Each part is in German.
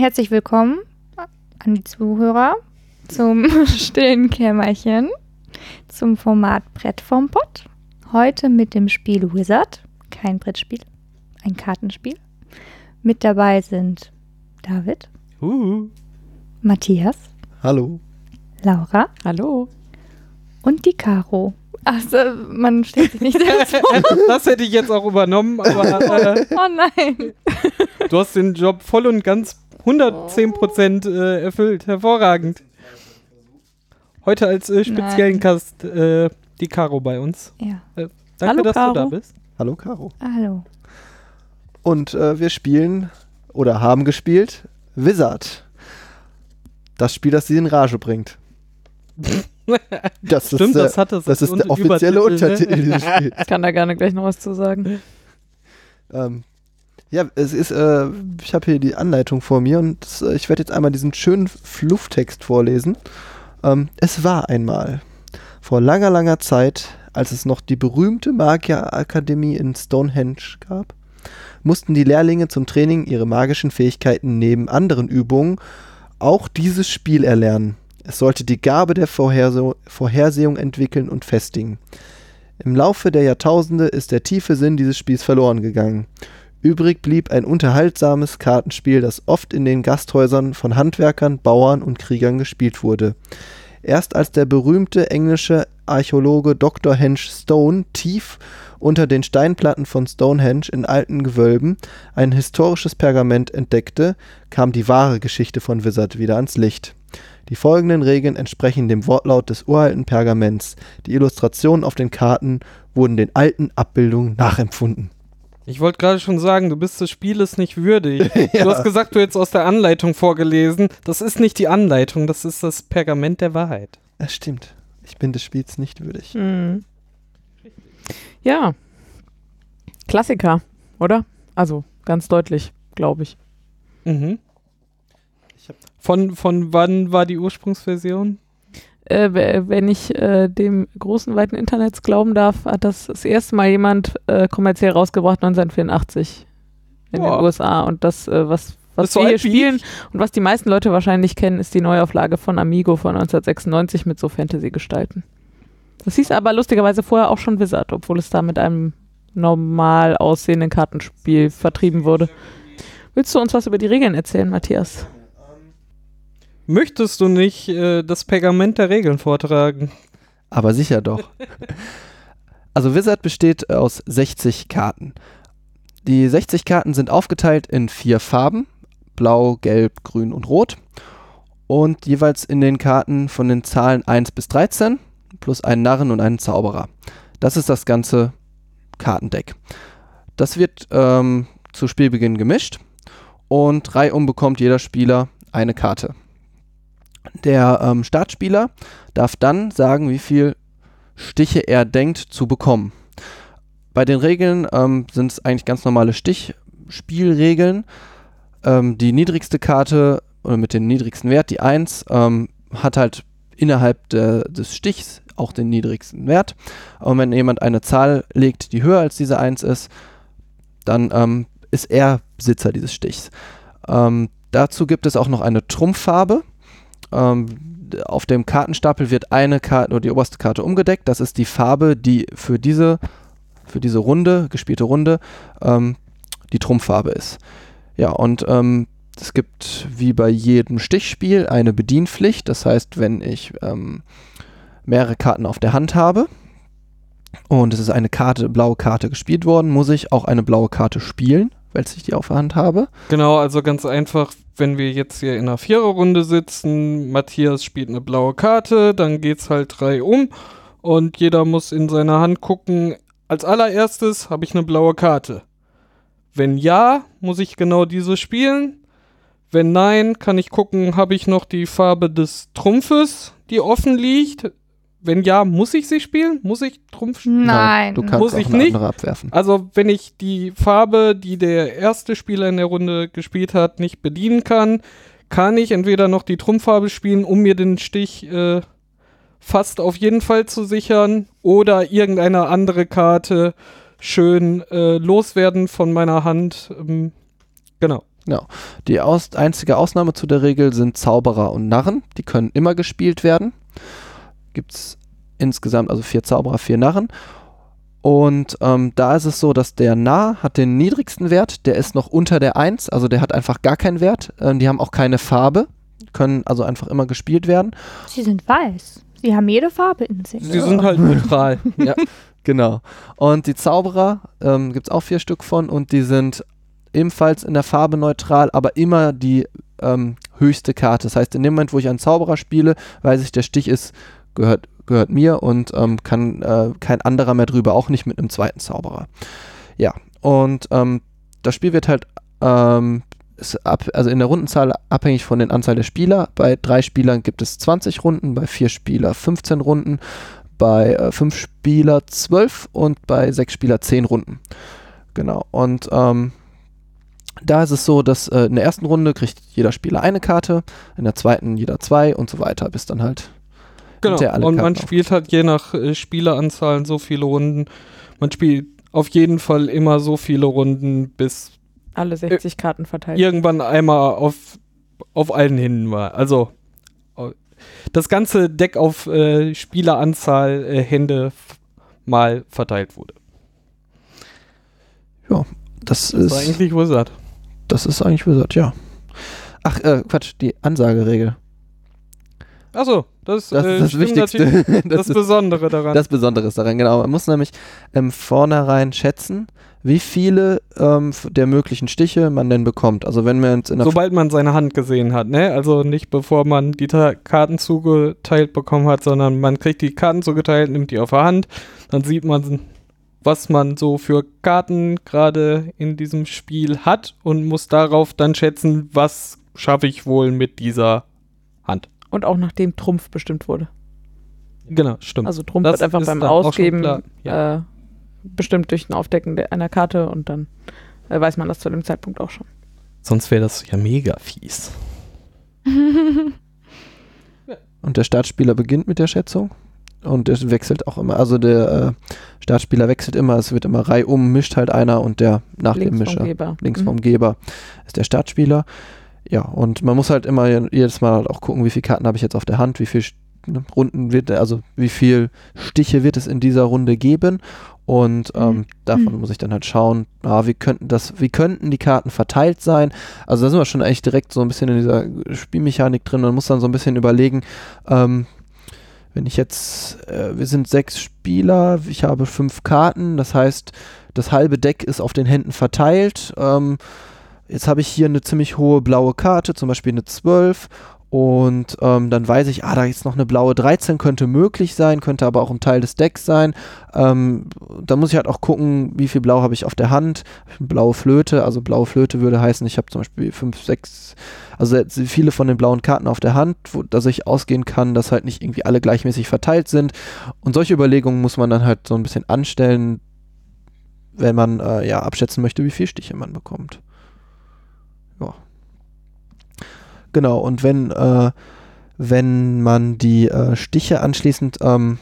Herzlich willkommen an die Zuhörer zum stillen Kämmerchen, zum Format Brett vom Pott. Heute mit dem Spiel Wizard, kein Brettspiel, ein Kartenspiel. Mit dabei sind David, Huhu. Matthias, Hallo. Laura Hallo. und die Caro. Also, man stellt sich nicht selbst vor. Das hätte ich jetzt auch übernommen, aber äh, Oh nein. du hast den Job voll und ganz 110% äh, erfüllt. Hervorragend. Heute als äh, speziellen Nein. Gast äh, die Caro bei uns. Ja, Danke, Hallo, dass Caro. du da bist. Hallo, Caro. hallo. Und äh, wir spielen oder haben gespielt Wizard. Das Spiel, das sie in Rage bringt. Das Stimmt, ist, äh, das hat das. das ist der offizielle Übertitel, Untertitel ne? dieses Spiels. Ich kann da gerne gleich noch was zu sagen. Ähm, ja, es ist, äh, ich habe hier die Anleitung vor mir und äh, ich werde jetzt einmal diesen schönen Flufftext vorlesen. Ähm, es war einmal, vor langer, langer Zeit, als es noch die berühmte Magierakademie in Stonehenge gab, mussten die Lehrlinge zum Training ihre magischen Fähigkeiten neben anderen Übungen auch dieses Spiel erlernen. Es sollte die Gabe der Vorherso Vorhersehung entwickeln und festigen. Im Laufe der Jahrtausende ist der tiefe Sinn dieses Spiels verloren gegangen. Übrig blieb ein unterhaltsames Kartenspiel, das oft in den Gasthäusern von Handwerkern, Bauern und Kriegern gespielt wurde. Erst als der berühmte englische Archäologe Dr. Hench Stone tief unter den Steinplatten von Stonehenge in alten Gewölben ein historisches Pergament entdeckte, kam die wahre Geschichte von Wizard wieder ans Licht. Die folgenden Regeln entsprechen dem Wortlaut des uralten Pergaments. Die Illustrationen auf den Karten wurden den alten Abbildungen nachempfunden. Ich wollte gerade schon sagen, du bist des Spieles nicht würdig. Ja. Du hast gesagt, du hättest aus der Anleitung vorgelesen. Das ist nicht die Anleitung, das ist das Pergament der Wahrheit. Das stimmt. Ich bin des Spiels nicht würdig. Hm. Ja. Klassiker, oder? Also, ganz deutlich, glaube ich. Mhm. Ich Von, von wann war die Ursprungsversion? Äh, wenn ich äh, dem großen, weiten Internets glauben darf, hat das das erste Mal jemand äh, kommerziell rausgebracht 1984 in Boah. den USA. Und das, äh, was, was so wir hier spielen ich. und was die meisten Leute wahrscheinlich kennen, ist die Neuauflage von Amigo von 1996 mit so Fantasy-Gestalten. Das hieß aber lustigerweise vorher auch schon Wizard, obwohl es da mit einem normal aussehenden Kartenspiel vertrieben wurde. Willst du uns was über die Regeln erzählen, Matthias? Möchtest du nicht äh, das Pergament der Regeln vortragen? Aber sicher doch. Also Wizard besteht aus 60 Karten. Die 60 Karten sind aufgeteilt in vier Farben. Blau, Gelb, Grün und Rot. Und jeweils in den Karten von den Zahlen 1 bis 13 plus einen Narren und einen Zauberer. Das ist das ganze Kartendeck. Das wird ähm, zu Spielbeginn gemischt und reihum bekommt jeder Spieler eine Karte. Der ähm, Startspieler darf dann sagen, wie viel Stiche er denkt zu bekommen. Bei den Regeln ähm, sind es eigentlich ganz normale Stichspielregeln. Ähm, die niedrigste Karte oder mit dem niedrigsten Wert, die 1, ähm, hat halt innerhalb der, des Stichs auch den niedrigsten Wert. Und wenn jemand eine Zahl legt, die höher als diese 1 ist, dann ähm, ist er Besitzer dieses Stichs. Ähm, dazu gibt es auch noch eine Trumpffarbe. Ähm, auf dem Kartenstapel wird eine Karte oder die oberste Karte umgedeckt. Das ist die Farbe, die für diese, für diese Runde, gespielte Runde, ähm, die Trumpffarbe ist. Ja, und ähm, es gibt wie bei jedem Stichspiel eine Bedienpflicht. Das heißt, wenn ich ähm, mehrere Karten auf der Hand habe und es ist eine Karte, blaue Karte gespielt worden, muss ich auch eine blaue Karte spielen, weil ich die auf der Hand habe. Genau, also ganz einfach, wenn wir jetzt hier in einer Viererrunde sitzen, Matthias spielt eine blaue Karte, dann geht's halt drei um und jeder muss in seine Hand gucken, als allererstes habe ich eine blaue Karte. Wenn ja, muss ich genau diese spielen. Wenn nein, kann ich gucken, habe ich noch die Farbe des Trumpfes, die offen liegt. Wenn ja, muss ich sie spielen? Muss ich Trumpf spielen? Nein. du kannst Muss auch ich eine nicht? andere abwerfen. Also, wenn ich die Farbe, die der erste Spieler in der Runde gespielt hat, nicht bedienen kann, kann ich entweder noch die Trumpffarbe spielen, um mir den Stich äh, fast auf jeden Fall zu sichern, oder irgendeine andere Karte schön äh, loswerden von meiner Hand. Ähm, genau. Die aus einzige Ausnahme zu der Regel sind Zauberer und Narren. Die können immer gespielt werden. Gibt es insgesamt also vier Zauberer, vier Narren. Und ähm, da ist es so, dass der Narr hat den niedrigsten Wert, der ist noch unter der 1, also der hat einfach gar keinen Wert. Ähm, die haben auch keine Farbe, können also einfach immer gespielt werden. Sie sind weiß. Sie haben jede Farbe in sich. Sie sind halt neutral. ja. Genau. Und die Zauberer ähm, gibt es auch vier Stück von und die sind ebenfalls in der Farbe neutral, aber immer die ähm, höchste Karte. Das heißt, in dem Moment, wo ich einen Zauberer spiele, weiß ich, der Stich ist, gehört, gehört mir und ähm, kann äh, kein anderer mehr drüber, auch nicht mit einem zweiten Zauberer. Ja, und ähm, das Spiel wird halt ähm, ab, also in der Rundenzahl abhängig von der Anzahl der Spieler. Bei drei Spielern gibt es 20 Runden, bei vier Spieler 15 Runden, bei äh, fünf Spieler 12 und bei sechs Spieler 10 Runden. Genau. Und ähm, da ist es so, dass äh, in der ersten Runde kriegt jeder Spieler eine Karte, in der zweiten jeder zwei und so weiter, bis dann halt Genau. alle Und man spielt halt je nach äh, Spieleranzahl so viele Runden. Man spielt auf jeden Fall immer so viele Runden, bis Alle 60 Karten verteilt. irgendwann einmal auf, auf allen Händen war. Also das ganze Deck auf äh, Spieleranzahl äh, Hände mal verteilt wurde. Das Das war ist, eigentlich Wizard. das ist eigentlich Wizard, ja. Ach, äh, Quatsch, die Ansageregel. Achso, das, Das äh, ist das Wichtigste. das, Das, Besondere daran. das Besondere ist daran, genau. Man muss nämlich ähm, vornherein schätzen, wie viele ähm, der möglichen Stiche man denn bekommt. Also wenn wir jetzt in der Sobald man seine Hand gesehen hat, ne? Also nicht bevor man die Ta Karten zugeteilt bekommen hat, sondern man kriegt die Karten zugeteilt, nimmt die auf der Hand, dann sieht man, was man so für Karten gerade in diesem Spiel hat und muss darauf dann schätzen, was schaffe ich wohl mit dieser. Und auch nachdem Trumpf bestimmt wurde. Genau, stimmt. Also Trumpf Das wird einfach beim Ausgeben ja. äh, bestimmt durch ein Aufdecken der, einer Karte und dann äh, weiß man das zu dem Zeitpunkt auch schon. Sonst wäre das ja mega fies. Und der Startspieler beginnt mit der Schätzung. Und es wechselt auch immer. Also der äh, Startspieler wechselt immer. Es wird immer reihum, mischt halt einer und der nach dem Links Mischer, vom Geber. links Mhm. vom Geber, ist der Startspieler. Ja, und man muss halt immer je- jedes Mal halt auch gucken, wie viele Karten habe ich jetzt auf der Hand, wie viele Runden wird, also wie viele Stiche wird es in dieser Runde geben. Und ähm, Mhm. davon Mhm. muss ich dann halt schauen, ah, wie könnten das, wie könnten die Karten verteilt sein. Also da sind wir schon eigentlich direkt so ein bisschen in dieser Spielmechanik drin und muss dann so ein bisschen überlegen, ähm, wenn ich jetzt, äh, wir sind sechs Spieler, ich habe fünf Karten, das heißt, das halbe Deck ist auf den Händen verteilt. Ähm, jetzt habe ich hier eine ziemlich hohe blaue Karte, zum Beispiel eine 12. Und ähm, dann weiß ich, ah, da ist noch eine blaue 13, könnte möglich sein, könnte aber auch ein Teil des Decks sein. Ähm, da muss ich halt auch gucken, wie viel Blau habe ich auf der Hand. Blaue Flöte, also blaue Flöte würde heißen, ich habe zum Beispiel fünf, sechs, also jetzt viele von den blauen Karten auf der Hand, wo, dass ich ausgehen kann, dass halt nicht irgendwie alle gleichmäßig verteilt sind. Und solche Überlegungen muss man dann halt so ein bisschen anstellen, wenn man äh, ja abschätzen möchte, wie viel Stiche man bekommt. Ja. Genau, und wenn, äh, wenn man die äh, Stiche anschließend ähm,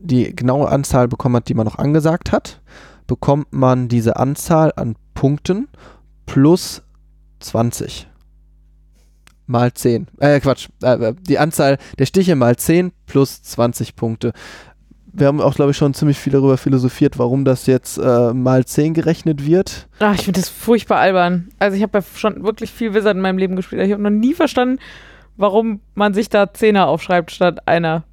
die genaue Anzahl bekommen hat, die man noch angesagt hat, bekommt man diese Anzahl an Punkten plus 20 mal 10. Äh, Quatsch. Äh, die Anzahl der Stiche mal 10 plus 20 Punkte. Wir haben auch, glaube ich, schon ziemlich viel darüber philosophiert, warum das jetzt äh, mal 10 gerechnet wird. Ach, ich finde das furchtbar albern. Also ich habe ja schon wirklich viel Wizard in meinem Leben gespielt. Ich habe noch nie verstanden, warum man sich da Zehner aufschreibt statt einer.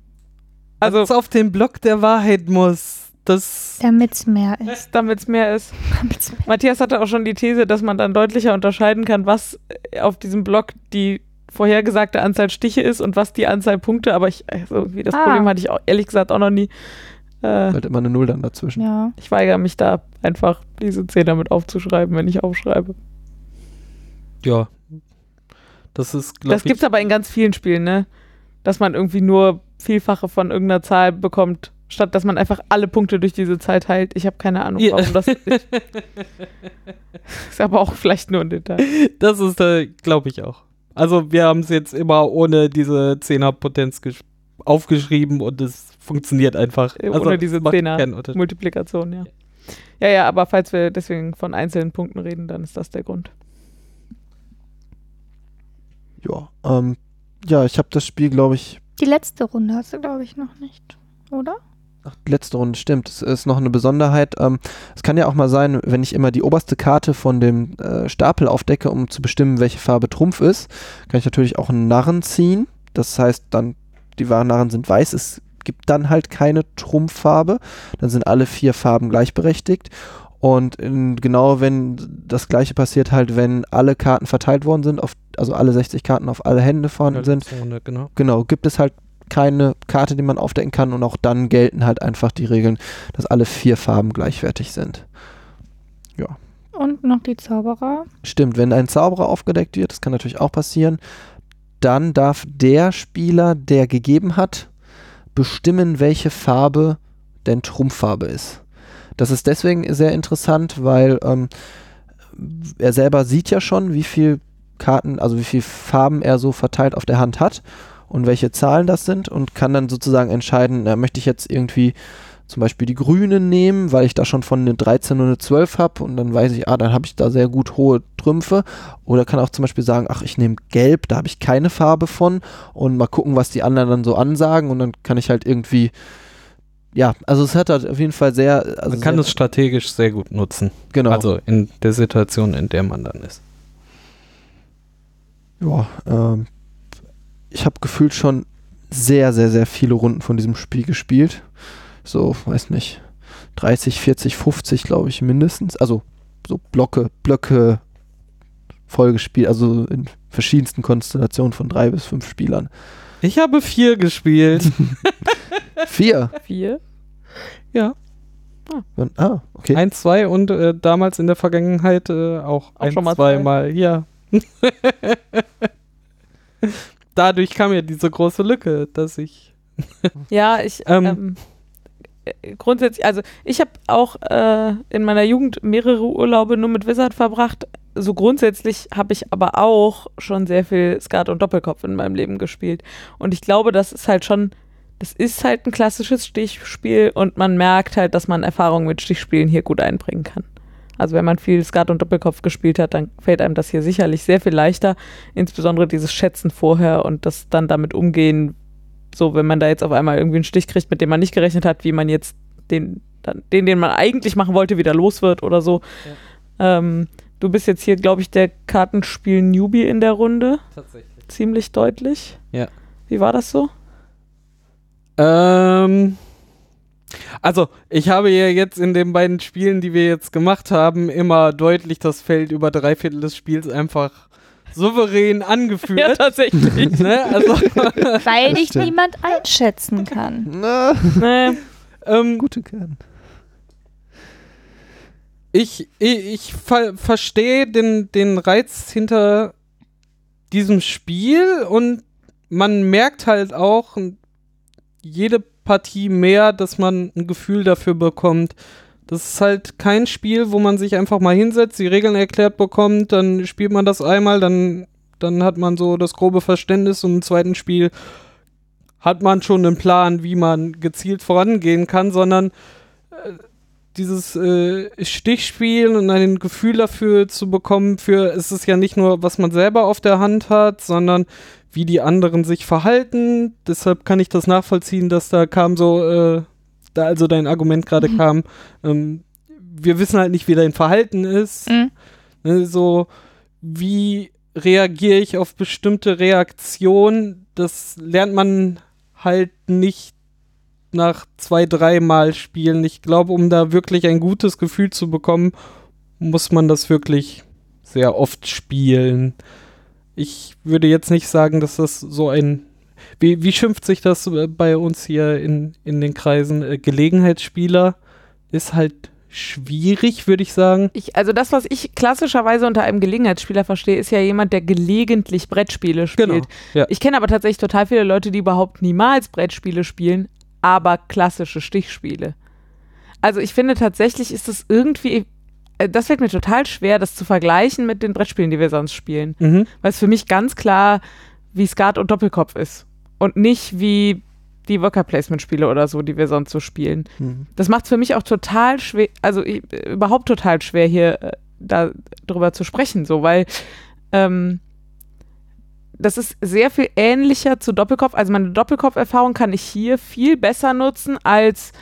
Also, Also auf den Block der Wahrheit muss. Das. Damit es mehr ist. damit es mehr ist. Damit's mehr Matthias hatte auch schon die These, dass man dann deutlicher unterscheiden kann, was auf diesem Block die vorhergesagte Anzahl Stiche ist und was die Anzahl Punkte. Aber ich, also irgendwie das Ah. Problem hatte ich auch, ehrlich gesagt auch noch nie. Äh, Halt immer eine Null dann dazwischen. Ja. ich weigere mich da einfach, diese Zehner mit aufzuschreiben, wenn ich aufschreibe. Ja. Das ist, glaube Das ich. gibt's aber in ganz vielen Spielen, ne? Dass man irgendwie nur Vielfache von irgendeiner Zahl bekommt, statt dass man einfach alle Punkte durch diese Zahl teilt. Ich habe keine Ahnung, Ja. warum das ist. ist aber auch vielleicht nur ein Detail. Das ist, äh, glaube ich auch. Also wir haben es jetzt immer ohne diese Zehnerpotenz gesch- aufgeschrieben und es funktioniert einfach. Äh, Also, ohne diese es macht Zehner. keinen Unterschied. Multiplikation, ja. Ja, ja, aber falls wir deswegen von einzelnen Punkten reden, dann ist das der Grund. Ja, ähm, ja, ich habe das Spiel, glaube ich, Die letzte Runde hast du, glaube ich, noch nicht, oder? Ach, letzte Runde, stimmt. Es ist noch eine Besonderheit. Ähm, es kann ja auch mal sein, wenn ich immer die oberste Karte von dem äh, Stapel aufdecke, um zu bestimmen, welche Farbe Trumpf ist, kann ich natürlich auch einen Narren ziehen. Das heißt, dann, die wahren Narren sind weiß. Es gibt dann halt keine Trumpffarbe. Dann sind alle vier Farben gleichberechtigt. Und in, genau wenn das gleiche passiert halt, wenn alle Karten verteilt worden sind, auf, also alle 60 Karten auf alle Hände vorhanden sind, Zone, genau. genau, gibt es halt keine Karte, die man aufdecken kann und auch dann gelten halt einfach die Regeln, dass alle vier Farben gleichwertig sind. Und noch die Zauberer. Stimmt, wenn ein Zauberer aufgedeckt wird, das kann natürlich auch passieren, dann darf der Spieler, der gegeben hat, bestimmen, welche Farbe denn Trumpffarbe ist. Das ist deswegen sehr interessant, weil ähm, er selber sieht ja schon, wie viel Karten, also wie viele Farben er so verteilt auf der Hand hat und welche Zahlen das sind und kann dann sozusagen entscheiden, na, möchte ich jetzt irgendwie zum Beispiel die Grünen nehmen, weil ich da schon von eine 13 und eine 12 habe und dann weiß ich, ah, dann habe ich da sehr gut hohe Trümpfe. Oder kann auch zum Beispiel sagen, ach, ich nehme Gelb, da habe ich keine Farbe von und mal gucken, was die anderen dann so ansagen und dann kann ich halt irgendwie, ja, also es hat halt auf jeden Fall sehr, also Man kann sehr, es strategisch sehr gut nutzen. genau, Also in der Situation, in der man dann ist. ja, ähm, ich habe gefühlt schon sehr, sehr, sehr viele Runden von diesem Spiel gespielt. So, weiß nicht, 30, 40, 50, glaube ich, mindestens. Also so Blöcke, Blöcke vollgespielt, also in verschiedensten Konstellationen von drei bis fünf Spielern. Ich habe vier gespielt. Vier. Vier. Und, ah, okay. Ein, zwei und äh, damals in der Vergangenheit äh, auch, ein, schon mal zwei zwei. Mal. Ja. Dadurch kam ja diese große Lücke, dass ich. Ja, ich Ähm. ähm, äh, grundsätzlich, also ich habe auch äh, in meiner Jugend mehrere Urlaube nur mit Wizard verbracht. So grundsätzlich habe ich aber auch schon sehr viel Skat und Doppelkopf in meinem Leben gespielt. Und ich glaube, das ist halt schon, das ist halt ein klassisches Stichspiel und man merkt halt, dass man Erfahrung mit Stichspielen hier gut einbringen kann. Also wenn man viel Skat und Doppelkopf gespielt hat, dann fällt einem das hier sicherlich sehr viel leichter. Insbesondere dieses Schätzen vorher und das dann damit umgehen, so wenn man da jetzt auf einmal irgendwie einen Stich kriegt, mit dem man nicht gerechnet hat, wie man jetzt den, dann, den, den man eigentlich machen wollte, wieder los wird oder so. Ähm, du bist jetzt hier, glaube ich, der Kartenspiel-Newbie in der Runde. Tatsächlich. Ziemlich deutlich. Ja. Wie war das so? Ähm. Also, ich habe ja jetzt in den beiden Spielen, die wir jetzt gemacht haben, immer deutlich das Feld über drei Viertel des Spiels einfach souverän angeführt. tatsächlich. ne? Also, Weil dich niemand einschätzen kann. Na, nee. ähm, gute Kern. ich, ich, ich ver verstehe den, den Reiz hinter diesem Spiel und man merkt halt auch jede Partie mehr, dass man ein Gefühl dafür bekommt. Das ist halt kein Spiel, wo man sich einfach mal hinsetzt, die Regeln erklärt bekommt, dann spielt man das einmal, dann, dann hat man so das grobe Verständnis und im zweiten Spiel hat man schon einen Plan, wie man gezielt vorangehen kann, sondern äh, dieses äh, Stichspielen und ein Gefühl dafür zu bekommen, für es ist ja nicht nur, was man selber auf der Hand hat, sondern wie die anderen sich verhalten. Deshalb kann ich das nachvollziehen, dass da kam so, äh, da also dein Argument gerade kam, ähm, wir wissen halt nicht, wie dein Verhalten ist. Mhm. Ne, so, wie reagiere ich auf bestimmte Reaktionen? Das lernt man halt nicht nach zwei, dreimal spielen. Ich glaube, um da wirklich ein gutes Gefühl zu bekommen, muss man das wirklich sehr oft spielen. Ich würde jetzt nicht sagen, dass das so ein. Wie, wie schimpft sich das äh, bei uns hier in, in den Kreisen? Äh, Gelegenheitsspieler ist halt schwierig, würde ich sagen. Ich, also das, was ich klassischerweise unter einem Gelegenheitsspieler verstehe, ist ja jemand, der gelegentlich Brettspiele spielt. Genau, ja. Ich kenne aber tatsächlich total viele Leute, die überhaupt niemals Brettspiele spielen, aber klassische Stichspiele. Also ich finde tatsächlich ist es irgendwie, das fällt mir total schwer, das zu vergleichen mit den Brettspielen, die wir sonst spielen. Mhm. Weil es für mich ganz klar wie Skat und Doppelkopf ist. Und nicht wie die Worker Placement Spiele oder so, die wir sonst so spielen. Mhm. Das macht es für mich auch total schwer, also ich, überhaupt total schwer, hier äh, da drüber zu sprechen, so, weil ähm, das ist sehr viel ähnlicher zu Doppelkopf. Also meine Doppelkopf-Erfahrung kann ich hier viel besser nutzen als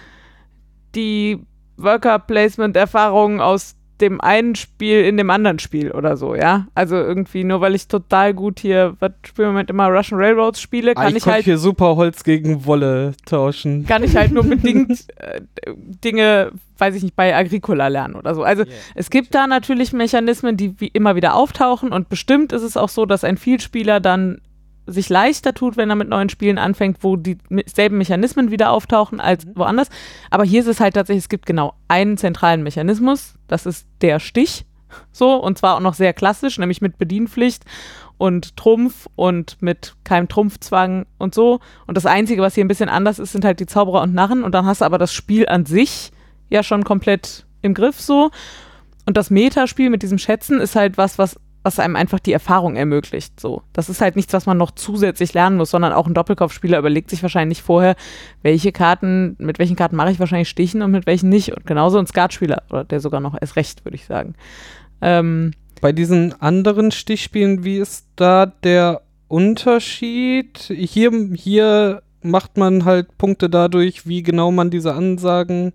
die Worker-Placement-Erfahrung aus dem einen Spiel in dem anderen Spiel oder so, ja. Also irgendwie, nur weil ich total gut hier, was spielen wir mit immer Russian Railroads spiele, kann Ah, ich, ich halt hier super Holz gegen Wolle tauschen. kann ich halt nur bedingt äh, Dinge, weiß ich nicht, bei Agricola lernen oder so. Also es gibt da natürlich Mechanismen, die wie immer wieder auftauchen und bestimmt ist es auch so, dass ein Vielspieler dann sich leichter tut, wenn er mit neuen Spielen anfängt, wo die me- selben Mechanismen wieder auftauchen als woanders. Aber hier ist es halt tatsächlich, es gibt genau einen zentralen Mechanismus, das ist der Stich. So, und zwar auch noch sehr klassisch, nämlich mit Bedienpflicht und Trumpf und mit keinem Trumpfzwang und so. Und das Einzige, was hier ein bisschen anders ist, sind halt die Zauberer und Narren. Und dann hast du aber das Spiel an sich ja schon komplett im Griff so. Und das Metaspiel mit diesem Schätzen ist halt was, was, was einem einfach die Erfahrung ermöglicht. So. Das ist halt nichts, was man noch zusätzlich lernen muss, sondern auch ein Doppelkopfspieler überlegt sich wahrscheinlich vorher, welche Karten, mit welchen Karten mache ich wahrscheinlich Stichen und mit welchen nicht. Und genauso ein Skatspieler, oder der sogar noch erst recht, würde ich sagen. Ähm, Bei diesen anderen Stichspielen, wie ist da der Unterschied? Hier, hier macht man halt Punkte dadurch, wie genau man diese Ansagen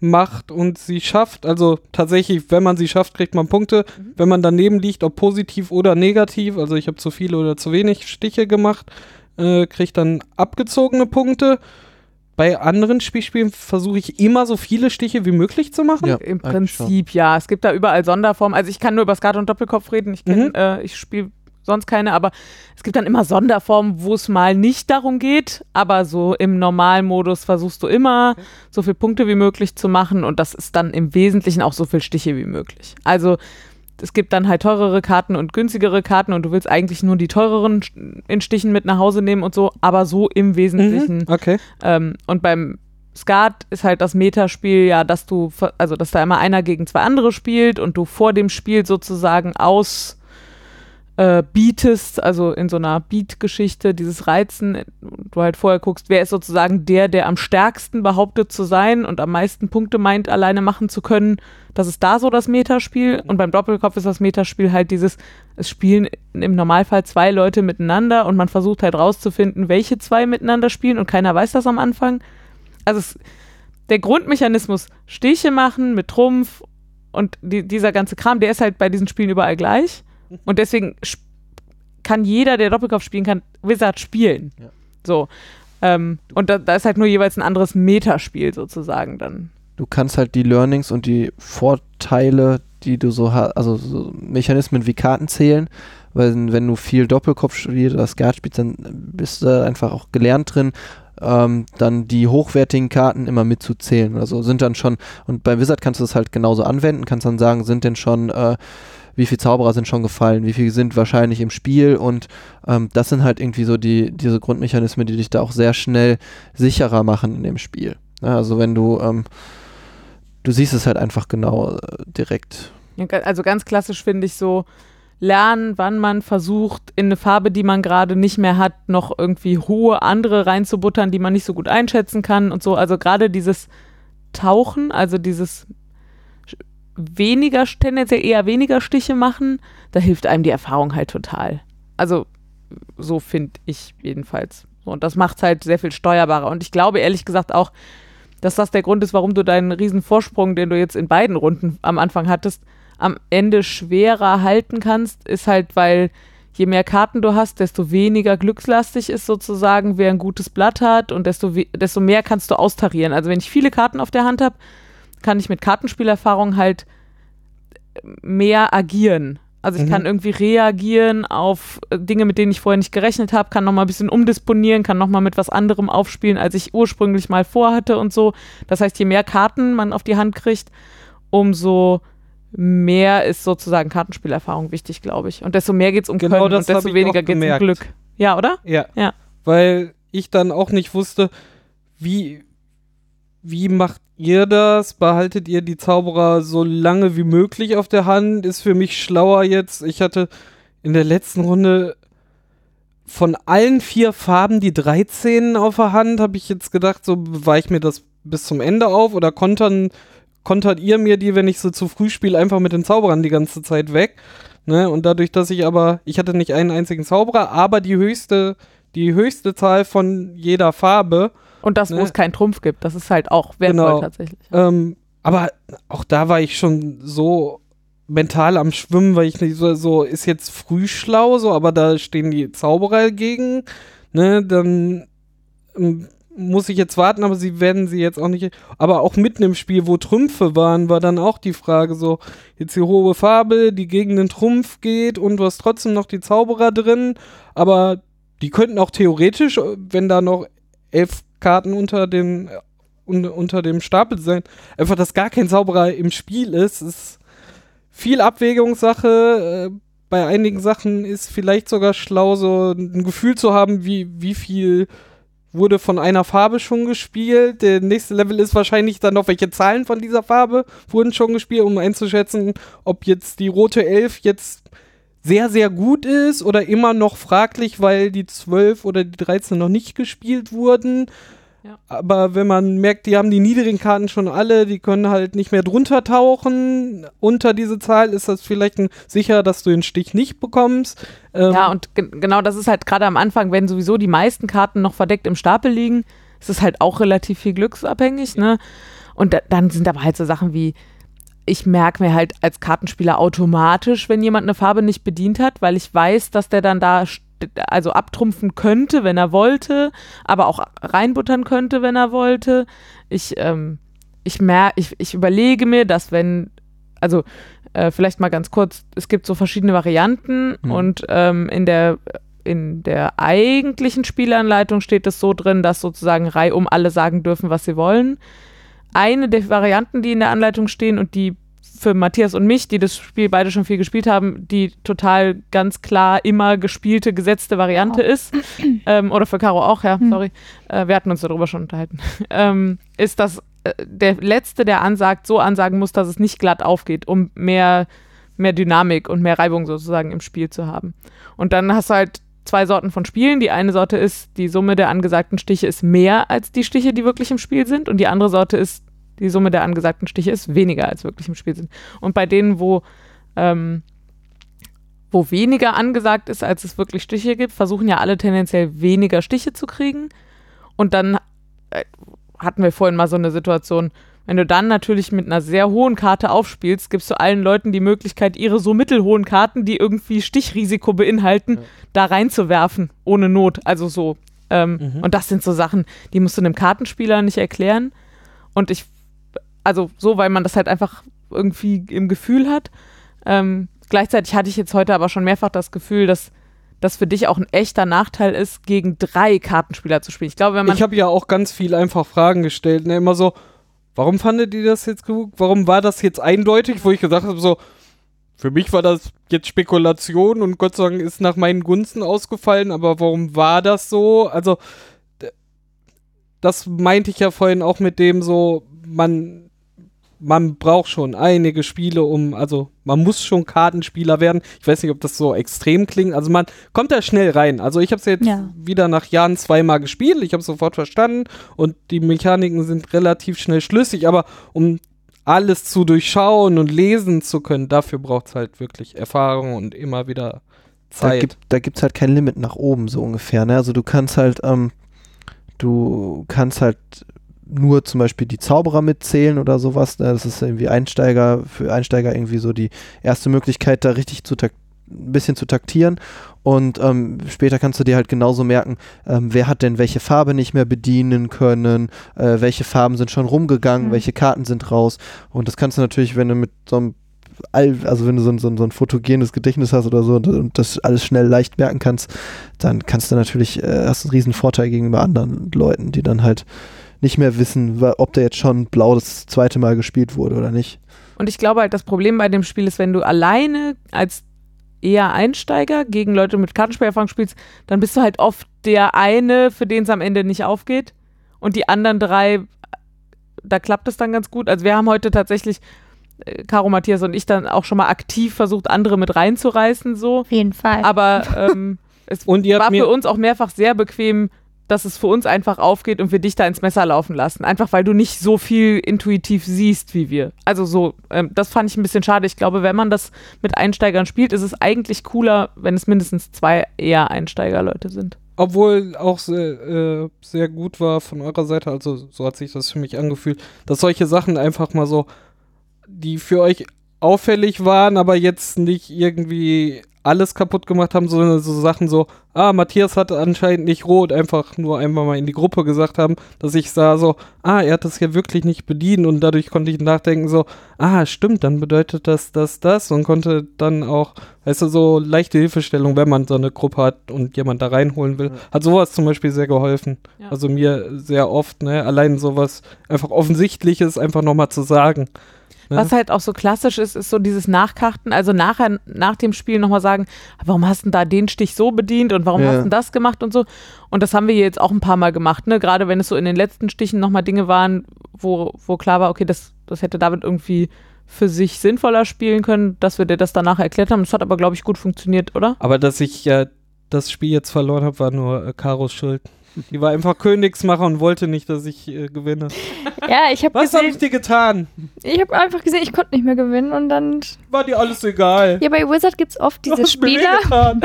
macht und sie schafft. Also tatsächlich, wenn man sie schafft, kriegt man Punkte. Wenn man daneben liegt, ob positiv oder negativ, also ich habe zu viele oder zu wenig Stiche gemacht, äh, kriegt dann abgezogene Punkte. Bei anderen Spielspielen versuche ich immer so viele Stiche wie möglich zu machen. Ja, Im schon. Prinzip ja. Es gibt da überall Sonderformen. Also ich kann nur über Skat und Doppelkopf reden. Ich, kenn, Mhm. äh, ich spiele sonst keine, aber es gibt dann immer Sonderformen, wo es mal nicht darum geht. Aber so im Normalmodus versuchst du immer so viele Punkte wie möglich zu machen und das ist dann im Wesentlichen auch so viel Stiche wie möglich. Also es gibt dann halt teurere Karten und günstigere Karten und du willst eigentlich nur die teureren in Stichen mit nach Hause nehmen und so, aber so im Wesentlichen Mhm. Okay. ähm, und beim Skat ist halt das Metaspiel ja, dass du, also dass da immer einer gegen zwei andere spielt und du vor dem Spiel sozusagen aus äh, bietest, also in so einer Beat-Geschichte, dieses Reizen, du halt vorher guckst, wer ist sozusagen der, der am stärksten behauptet zu sein und am meisten Punkte meint, alleine machen zu können. Das ist da so das Metaspiel. Und beim Doppelkopf ist das Metaspiel halt dieses, es spielen im Normalfall zwei Leute miteinander und man versucht halt rauszufinden, welche zwei miteinander spielen und keiner weiß das am Anfang. Also es, der Grundmechanismus, Stiche machen mit Trumpf und die, dieser ganze Kram, der ist halt bei diesen Spielen überall gleich. Und deswegen kann jeder, der Doppelkopf spielen kann, Wizard spielen. Ja. So. Ähm, und da, da ist halt nur jeweils ein anderes Metaspiel sozusagen dann. Du kannst halt die Learnings und die Vorteile, die du so hast, also so Mechanismen wie Karten zählen, weil wenn du viel Doppelkopf spielst oder Skat spielst, dann bist du einfach auch gelernt drin, ähm, dann die hochwertigen Karten immer mitzuzählen. Also sind dann schon, und bei Wizard kannst du das halt genauso anwenden, kannst dann sagen, sind denn schon, äh, wie viele Zauberer sind schon gefallen, wie viele sind wahrscheinlich im Spiel und ähm, das sind halt irgendwie so die, diese Grundmechanismen, die dich da auch sehr schnell sicherer machen in dem Spiel. Ja, also wenn du, ähm, du siehst es halt einfach genau äh, direkt. Also ganz klassisch finde ich so, lernen, wann man versucht, in eine Farbe, die man gerade nicht mehr hat, noch irgendwie hohe andere reinzubuttern, die man nicht so gut einschätzen kann und so. Also gerade dieses Tauchen, also dieses weniger, tendenziell eher weniger Stiche machen, da hilft einem die Erfahrung halt total. Also so finde ich jedenfalls. Und das macht es halt sehr viel steuerbarer. Und ich glaube ehrlich gesagt auch, dass das der Grund ist, warum du deinen riesen Vorsprung, den du jetzt in beiden Runden am Anfang hattest, am Ende schwerer halten kannst, ist halt, weil je mehr Karten du hast, desto weniger glückslastig ist sozusagen, wer ein gutes Blatt hat und desto, desto mehr kannst du austarieren. Also wenn ich viele Karten auf der Hand habe, kann ich mit Kartenspielerfahrung halt mehr agieren. Also ich Mhm. kann irgendwie reagieren auf äh, Dinge, mit denen ich vorher nicht gerechnet habe, kann nochmal ein bisschen umdisponieren, kann nochmal mit was anderem aufspielen, als ich ursprünglich mal vorhatte und so. Das heißt, je mehr Karten man auf die Hand kriegt, umso mehr ist sozusagen Kartenspielerfahrung wichtig, glaube ich. Und desto mehr geht es um Genau Können und desto weniger geht es um. Glück. Ja, oder? Ja. Ja. Weil ich dann auch nicht wusste, wie, wie macht ihr das? Behaltet ihr die Zauberer so lange wie möglich auf der Hand? Ist für mich schlauer jetzt. Ich hatte in der letzten Runde von allen vier Farben die 13 auf der Hand, habe ich jetzt gedacht, so ich mir das bis zum Ende auf oder kontern, kontert ihr mir die, wenn ich so zu früh spiele, einfach mit den Zauberern die ganze Zeit weg. Ne? Und dadurch, dass ich aber, ich hatte nicht einen einzigen Zauberer, aber die höchste, die höchste Zahl von jeder Farbe. Und das, wo Ne? es keinen Trumpf gibt, das ist halt auch wertvoll Genau. tatsächlich. Ähm, aber auch da war ich schon so mental am Schwimmen, weil ich nicht so, so ist jetzt früh schlau, so, aber da stehen die Zauberer gegen, ne, dann ähm, muss ich jetzt warten, aber sie werden sie jetzt auch nicht. Aber auch mitten im Spiel, wo Trümpfe waren, war dann auch die Frage so, jetzt die hohe Farbe, die gegen den Trumpf geht und du hast trotzdem noch die Zauberer drin, aber die könnten auch theoretisch, wenn da noch elf Karten unter den äh, un unter dem Stapel sein, einfach, dass gar kein Zauberer im Spiel ist, ist viel Abwägungssache. Äh, bei einigen Sachen ist vielleicht sogar schlau, so ein Gefühl zu haben, wie, wie viel wurde von einer Farbe schon gespielt. Der nächste Level ist wahrscheinlich dann noch, welche Zahlen von dieser Farbe wurden schon gespielt, um einzuschätzen, ob jetzt die rote Elf jetzt sehr, sehr gut ist oder immer noch fraglich, weil die 12 oder die 13 noch nicht gespielt wurden. Ja. Aber wenn man merkt, die haben die niedrigen Karten schon alle, die können halt nicht mehr drunter tauchen. Unter diese Zahl ist das vielleicht ein, sicher, dass du den Stich nicht bekommst. Ähm, Ja, und ge genau das ist halt gerade am Anfang, wenn sowieso die meisten Karten noch verdeckt im Stapel liegen, ist es halt auch relativ viel glücksabhängig, ne? Und da, dann sind aber halt so Sachen wie, ich merke mir halt als Kartenspieler automatisch, wenn jemand eine Farbe nicht bedient hat, weil ich weiß, dass der dann da also abtrumpfen könnte, wenn er wollte, aber auch reinbuttern könnte, wenn er wollte. Ich, ähm, ich, mer ich, ich überlege mir, dass wenn, also äh, vielleicht mal ganz kurz, es gibt so verschiedene Varianten Mhm. und ähm, in der in der eigentlichen Spielanleitung steht es so drin, dass sozusagen reihum alle sagen dürfen, was sie wollen. Eine der Varianten, die in der Anleitung stehen und die für Matthias und mich, die das Spiel beide schon viel gespielt haben, die total ganz klar immer gespielte, gesetzte Variante ist, ähm, oder für Caro auch, ja, Hm. sorry, äh, wir hatten uns darüber schon unterhalten, ähm, ist, dass äh, der Letzte, der ansagt, so ansagen muss, dass es nicht glatt aufgeht, um mehr, mehr Dynamik und mehr Reibung sozusagen im Spiel zu haben. Und dann hast du halt zwei Sorten von Spielen. Die eine Sorte ist, die Summe der angesagten Stiche ist mehr als die Stiche, die wirklich im Spiel sind. Und die andere Sorte ist, die Summe der angesagten Stiche ist weniger als wirklich im Spiel sind. Und bei denen, wo, ähm, wo weniger angesagt ist, als es wirklich Stiche gibt, versuchen ja alle tendenziell weniger Stiche zu kriegen. Und dann äh, hatten wir vorhin mal so eine Situation, wenn du dann natürlich mit einer sehr hohen Karte aufspielst, gibst du allen Leuten die Möglichkeit, ihre so mittelhohen Karten, die irgendwie Stichrisiko beinhalten, Ja. da reinzuwerfen, ohne Not. Also so. Ähm, Mhm. Und das sind so Sachen, die musst du einem Kartenspieler nicht erklären. Und ich, also so, weil man das halt einfach irgendwie im Gefühl hat. Ähm, gleichzeitig hatte ich jetzt heute aber schon mehrfach das Gefühl, dass das für dich auch ein echter Nachteil ist, gegen drei Kartenspieler zu spielen. Ich glaube, wenn man Ich habe ja auch ganz viel einfach Fragen gestellt, ne? Immer so, warum fandet ihr das jetzt gut? Warum war das jetzt eindeutig? Wo ich gesagt habe, so, für mich war das jetzt Spekulation und Gott sei Dank ist nach meinen Gunsten ausgefallen, aber warum war das so? Also, das meinte ich ja vorhin auch mit dem so, man, man braucht schon einige Spiele, um, also man muss schon Kartenspieler werden. Ich weiß nicht, ob das so extrem klingt. Also man kommt da schnell rein. Also ich habe es jetzt Ja. wieder nach Jahren zweimal gespielt. Ich habe es sofort verstanden und die Mechaniken sind relativ schnell schlüssig. Aber um alles zu durchschauen und lesen zu können, dafür braucht es halt wirklich Erfahrung und immer wieder Da Zeit. gibt da gibt's halt kein Limit nach oben so ungefähr. Ne? Also du kannst halt, ähm, du kannst halt nur zum Beispiel die Zauberer mitzählen oder sowas. Ne? Das ist irgendwie Einsteiger, für Einsteiger irgendwie so die erste Möglichkeit, da richtig zu tak ein bisschen zu taktieren. Und ähm, später kannst du dir halt genauso merken, ähm, wer hat denn welche Farbe nicht mehr bedienen können, äh, welche Farben sind schon rumgegangen, Mhm. welche Karten sind raus. Und das kannst du natürlich, wenn du mit so einem also wenn du so ein, so, ein, so ein fotogenes Gedächtnis hast oder so und, und das alles schnell leicht merken kannst, dann kannst du natürlich, äh, hast einen riesen Vorteil gegenüber anderen Leuten, die dann halt nicht mehr wissen, ob der jetzt schon blau das zweite Mal gespielt wurde oder nicht. Und ich glaube halt, das Problem bei dem Spiel ist, wenn du alleine als eher Einsteiger gegen Leute mit Kartenspielerfahrung spielst, dann bist du halt oft der eine, für den es am Ende nicht aufgeht. Und die anderen drei, da klappt es dann ganz gut. Also wir haben heute tatsächlich, äh, Caro, Matthias und ich dann auch schon mal aktiv versucht, andere mit reinzureißen, so. Auf jeden Fall. Aber ähm, es Und war für uns auch mehrfach sehr bequem, dass es für uns einfach aufgeht und wir dich da ins Messer laufen lassen. Einfach weil du nicht so viel intuitiv siehst wie wir. Also so, ähm, das fand ich ein bisschen schade. Ich glaube, wenn man das mit Einsteigern spielt, ist es eigentlich cooler, wenn es mindestens zwei eher Einsteigerleute sind. Obwohl auch sehr, äh, sehr gut war von eurer Seite, also so hat sich das für mich angefühlt, dass solche Sachen einfach mal so, die für euch auffällig waren, aber jetzt nicht irgendwie alles kaputt gemacht haben, sondern so Sachen so, ah, Matthias hatte anscheinend nicht rot, einfach nur einmal mal in die Gruppe gesagt haben, dass ich sah so, ah, er hat das ja wirklich nicht bedient und dadurch konnte ich nachdenken so, ah, stimmt, dann bedeutet das, das, das und konnte dann auch, weißt du, so leichte Hilfestellung, wenn man so eine Gruppe hat und jemand da reinholen will, hat sowas zum Beispiel sehr geholfen. Ja. Also mir sehr oft, ne, allein sowas einfach Offensichtliches einfach nochmal zu sagen. Ne? Was halt auch so klassisch ist, ist so dieses Nachkarten, also nachher, nach dem Spiel nochmal sagen, warum hast du denn da den Stich so bedient und warum Ja. hast du denn das gemacht und so. Und das haben wir jetzt auch ein paar Mal gemacht, ne? Gerade wenn es so in den letzten Stichen nochmal Dinge waren, wo, wo klar war, okay, das, das hätte David irgendwie für sich sinnvoller spielen können, dass wir dir das danach erklärt haben. Das hat aber, glaube ich, gut funktioniert, oder? Aber dass ich ja das Spiel jetzt verloren habe, war nur äh, Karos Schuld. Die war einfach Königsmacher und wollte nicht, dass ich äh, gewinne. Ja, ich habe Was habe ich dir getan? ich habe einfach gesehen, ich konnte nicht mehr gewinnen und dann. War dir alles egal. Ja, bei Wizard gibt es oft diese Spieler,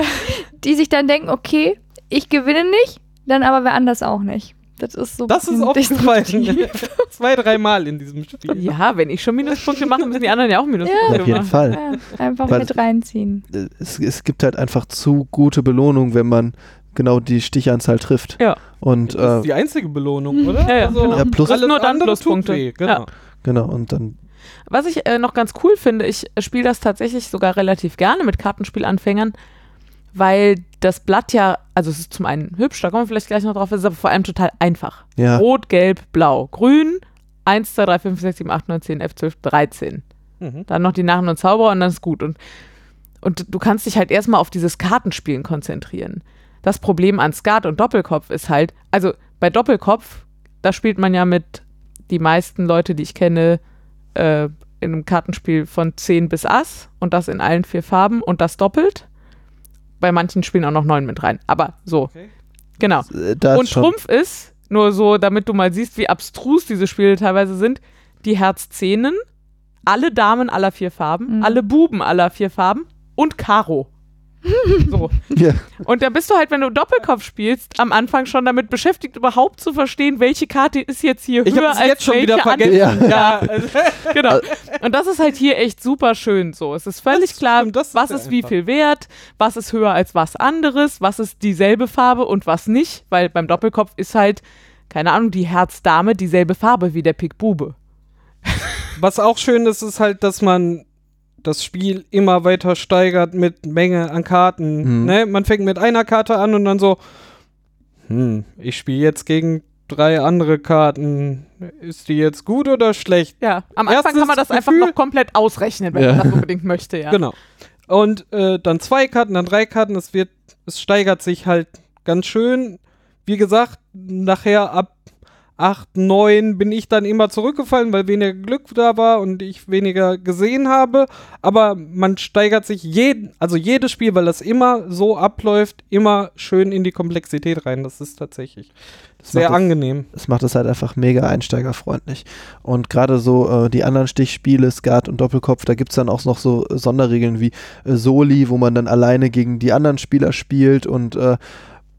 die sich dann denken, okay, ich gewinne nicht, dann aber wer anders auch nicht. Das ist so. Das ist ein bisschen aufgefallen. Zwei, dreimal in diesem Spiel. Ja, wenn ich schon Minuspunkte mache, müssen die anderen ja auch Minuspunkte Auf jeden machen. Fall. Ja, einfach Weil- mit reinziehen. Es, es gibt halt einfach zu gute Belohnung, wenn man genau die Stichanzahl trifft. Ja. Und Das äh, ist die einzige Belohnung, oder? Ja, ja, Also, genau. Ja, plus- alles Nur dann Pluspunkte. weh, Genau. Ja. genau, und dann Was ich äh, noch ganz cool finde, ich spiele das tatsächlich sogar relativ gerne mit Kartenspielanfängern, weil das Blatt ja, also es ist zum einen hübsch, da kommen wir vielleicht gleich noch drauf, es ist aber vor allem total einfach. ja, Rot, Gelb, Blau, Grün, 1, 2, 3, 5, 6, 7, 8, 9, 10, 11, 12, 13. Mhm. Dann noch die Narren und Zauberer und dann ist gut. Und, und du kannst dich halt erstmal auf dieses Kartenspielen konzentrieren. Das Problem an Skat und Doppelkopf ist halt, also bei Doppelkopf, da spielt man ja mit die meisten Leute, die ich kenne, äh, in einem Kartenspiel von 10 bis Ass und das in allen vier Farben und das doppelt. Bei manchen spielen auch noch 9 mit rein. Aber so, Okay. genau. äh, da Und Trumpf ist, nur so, damit du mal siehst, wie abstrus diese Spiele teilweise sind, die Herz-Zehnen, alle Damen aller vier Farben, Mhm. alle Buben aller vier Farben und Karo. so. ja, Und da bist du halt, wenn du Doppelkopf spielst, am Anfang schon damit beschäftigt, überhaupt zu verstehen, welche Karte ist jetzt hier Ich höher als jetzt schon wieder vergessen. Ja. Ja, also, Genau. Und das ist halt hier echt super schön so. Es ist völlig Das klar, ist was ist wie viel wert, was ist höher als was anderes, was ist dieselbe Farbe und was nicht, weil beim Doppelkopf ist halt, keine Ahnung, die Herzdame dieselbe Farbe wie der Pik Bube. was auch schön ist, ist halt, dass man das Spiel immer weiter steigert mit Menge an Karten. Mhm. Ne? Man fängt mit einer Karte an und dann so, hm, ich spiele jetzt gegen drei andere Karten. Ist die jetzt gut oder schlecht? Ja, am Erstes Anfang kann man das einfach Gefühl- noch komplett ausrechnen, wenn Ja. man das unbedingt möchte, ja. Genau. Und äh, dann zwei Karten, dann drei Karten. Es wird, es steigert sich halt ganz schön. Wie gesagt, nachher ab 8, 9 bin ich dann immer zurückgefallen, weil weniger Glück da war und ich weniger gesehen habe. Aber man steigert sich jeden, also jedes Spiel, weil das immer so abläuft, immer schön in die Komplexität rein. Das ist tatsächlich sehr das- angenehm. es macht es halt einfach mega einsteigerfreundlich. Und gerade so äh, die anderen Stichspiele, Skat und Doppelkopf, da gibt es dann auch noch so äh, Sonderregeln wie äh, Soli, wo man dann alleine gegen die anderen Spieler spielt und äh,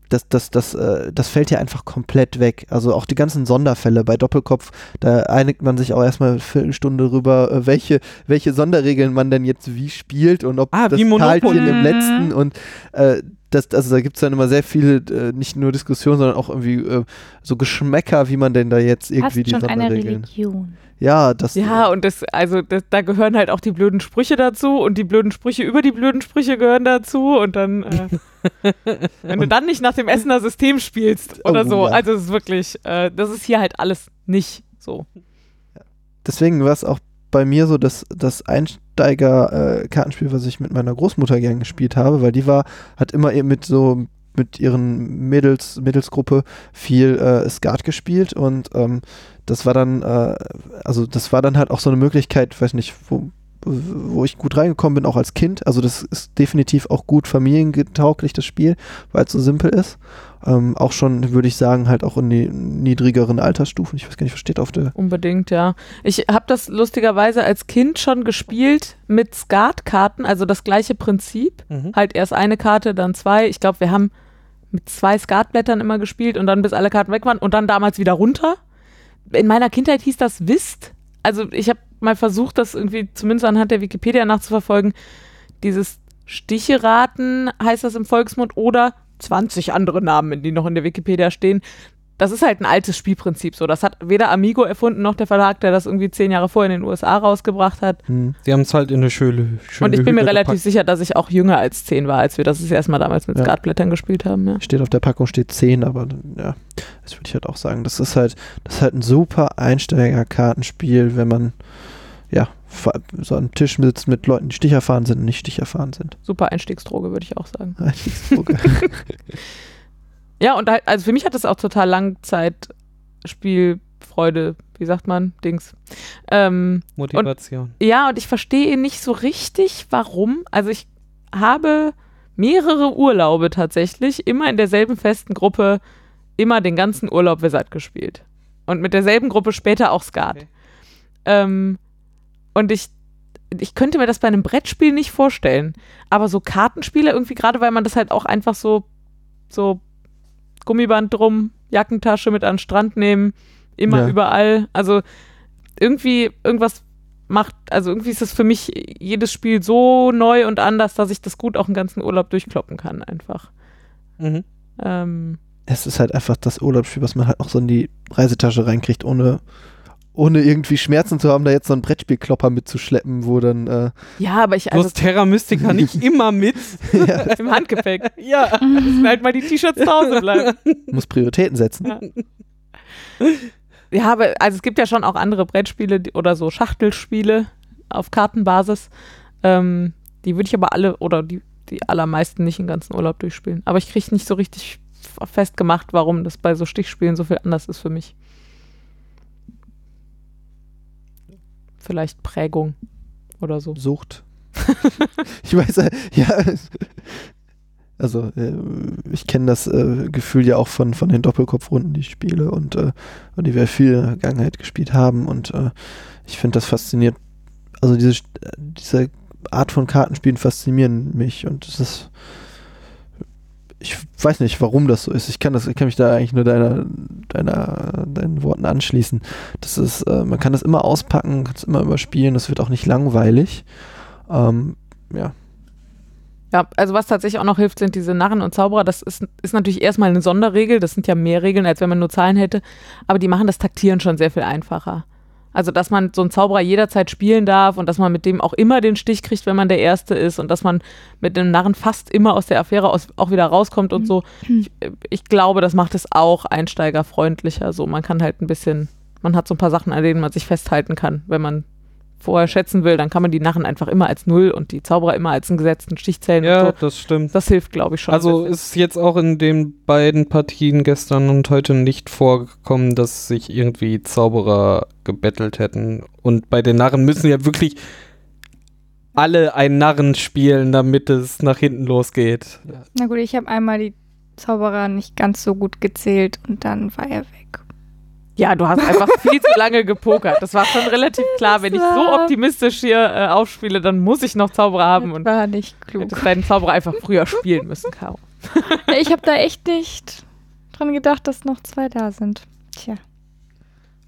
das, das, das, äh, das fällt ja einfach komplett weg. Also auch die ganzen Sonderfälle bei Doppelkopf, da einigt man sich auch erstmal eine Viertelstunde drüber, äh, welche, welche Sonderregeln man denn jetzt wie spielt und ob Ah, das. Talchen im Mhm. letzten und äh, das, also da gibt es dann immer sehr viele, äh, nicht nur Diskussionen, sondern auch irgendwie äh, so Geschmäcker, wie man denn da jetzt irgendwie Fast die schon eine Sonderregeln. Religion. Ja, das. Ja, und das, also das, da gehören halt auch die blöden Sprüche dazu und die blöden Sprüche über die blöden Sprüche gehören dazu und dann, äh, wenn du dann nicht nach dem Essener System spielst oder Oh, so, ja. also es ist wirklich, äh, das ist hier halt alles nicht so. deswegen war es auch bei mir so, dass das Einsteiger-Kartenspiel, was ich mit meiner Großmutter gern gespielt habe, weil die war, hat immer eben mit so mit ihren Mädels, Mädelsgruppe viel äh, Skat gespielt und ähm, das war dann, äh, also das war dann halt auch so eine Möglichkeit, weiß nicht, wo wo ich gut reingekommen bin, auch als Kind. Also das ist definitiv auch gut familiengetauglich, das Spiel, weil es so simpel ist. Ähm, auch schon, würde ich sagen, halt auch in die niedrigeren Altersstufen. Ich weiß gar nicht, was steht auf der. Unbedingt, ja. Ich habe das lustigerweise als Kind schon gespielt mit Skatkarten, also das gleiche Prinzip. Mhm. Halt erst eine Karte, dann zwei. Ich glaube, wir haben mit zwei Skatblättern immer gespielt und dann bis alle Karten weg waren und dann damals wieder runter. In meiner Kindheit hieß das Whist. Also ich habe mal versucht, das irgendwie zumindest anhand der Wikipedia nachzuverfolgen. Dieses Sticheraten heißt das im Volksmund oder 20 andere Namen, die noch in der Wikipedia stehen. Das ist halt ein altes Spielprinzip so. Das hat weder Amigo erfunden noch der Verlag, der das irgendwie zehn Jahre vorher in den USA rausgebracht hat. Hm. Die haben es halt in eine schöne, schöne Und ich bin mir Hülle relativ gepackt. sicher, dass ich auch jünger als zehn war, als wir das das erste Mal damals mit Ja. Skatblättern gespielt haben. Ja. Steht auf der Packung steht 10, aber ja, das würde ich halt auch sagen. Das ist halt, das ist halt ein super Einsteigerkartenspiel, wenn man ja so am Tisch sitzt mit Leuten, die sticherfahren sind und nicht sticherfahren sind. Super Einstiegsdroge, würde ich auch sagen. Einstiegsdroge. Ja, und also für mich hat das auch total Langzeitspielfreude, wie sagt man, Dings. Ähm, Motivation. ja, und ich verstehe nicht so richtig, warum. Also ich habe mehrere Urlaube tatsächlich, immer in derselben festen Gruppe, immer den ganzen Urlaub Wizard gespielt. Und mit derselben Gruppe später auch Skat. Okay. Ähm, und ich, ich könnte mir das bei einem Brettspiel nicht vorstellen. Aber so Kartenspiele irgendwie, gerade weil man das halt auch einfach so, so Gummiband drum, Jackentasche mit an den Strand nehmen, immer Ja. überall. Also irgendwie irgendwas macht, also irgendwie ist das für mich jedes Spiel so neu und anders, dass ich das gut auch einen ganzen Urlaub durchkloppen kann einfach. Mhm. Ähm, es ist halt einfach das Urlaubsspiel, was man halt noch so in die Reisetasche reinkriegt, ohne, ohne irgendwie Schmerzen zu haben, da jetzt so einen Brettspielklopper mitzuschleppen, wo dann äh, ja, aber ich, Du also hast Terra Mystica nicht immer mit. ja, im Handgepäck. Ja. Müssen halt mal die T-Shirts zu Hause bleiben. muss Prioritäten setzen. Ja. Ja, aber also es gibt ja schon auch andere Brettspiele die- oder so Schachtelspiele auf Kartenbasis. Ähm, die würde ich aber alle oder die, die allermeisten nicht den ganzen Urlaub durchspielen. Aber ich kriege nicht so richtig festgemacht, warum das bei so Stichspielen so viel anders ist für mich. Vielleicht Prägung oder so. Sucht. ich weiß, äh, ja. Also, äh, ich kenne das äh, Gefühl ja auch von, von den Doppelkopfrunden, die ich spiele und, und die wir viel in der Vergangenheit gespielt haben. Und ich finde das fasziniert. Also, diese, diese Art von Kartenspielen faszinieren mich und es ist. Ich weiß nicht, warum das so ist. Ich kann das, ich kann mich da eigentlich nur deiner, deiner, deinen Worten anschließen. Das ist, äh, man kann das immer auspacken, kann es immer überspielen, das wird auch nicht langweilig. Ähm, ja. Ja, also was tatsächlich auch noch hilft, sind diese Narren und Zauberer. Das ist, ist natürlich erstmal eine Sonderregel. Das sind ja mehr Regeln, als wenn man nur Zahlen hätte. Aber die machen das Taktieren schon sehr viel einfacher. Also, dass man so einen Zauberer jederzeit spielen darf und dass man mit dem auch immer den Stich kriegt, wenn man der Erste ist und dass man mit dem Narren fast immer aus der Affäre aus, auch wieder rauskommt und so. Ich, ich glaube, das macht es auch einsteigerfreundlicher. So, man kann halt ein bisschen, man hat so ein paar Sachen, an denen man sich festhalten kann, wenn man vorher schätzen will, dann kann man die Narren einfach immer als Null und die Zauberer immer als einen gesetzten Stich zählen Ja, und so. das stimmt. Das hilft, glaube ich, schon. Also ist jetzt auch in den beiden Partien gestern und heute nicht vorgekommen, dass sich irgendwie Zauberer gebettelt hätten. Und bei den Narren müssen ja wirklich alle einen Narren spielen, damit es nach hinten losgeht. Na gut, ich habe einmal die Zauberer nicht ganz so gut gezählt und dann war er weg. Ja, du hast einfach viel zu lange gepokert. Das war schon relativ klar. Wenn ich so optimistisch hier äh, aufspiele, dann muss ich noch Zauberer haben Das und war nicht klug. hättest deinen Zauberer einfach früher spielen müssen, Caro. Ich habe da echt nicht dran gedacht, dass noch zwei da sind. Tja.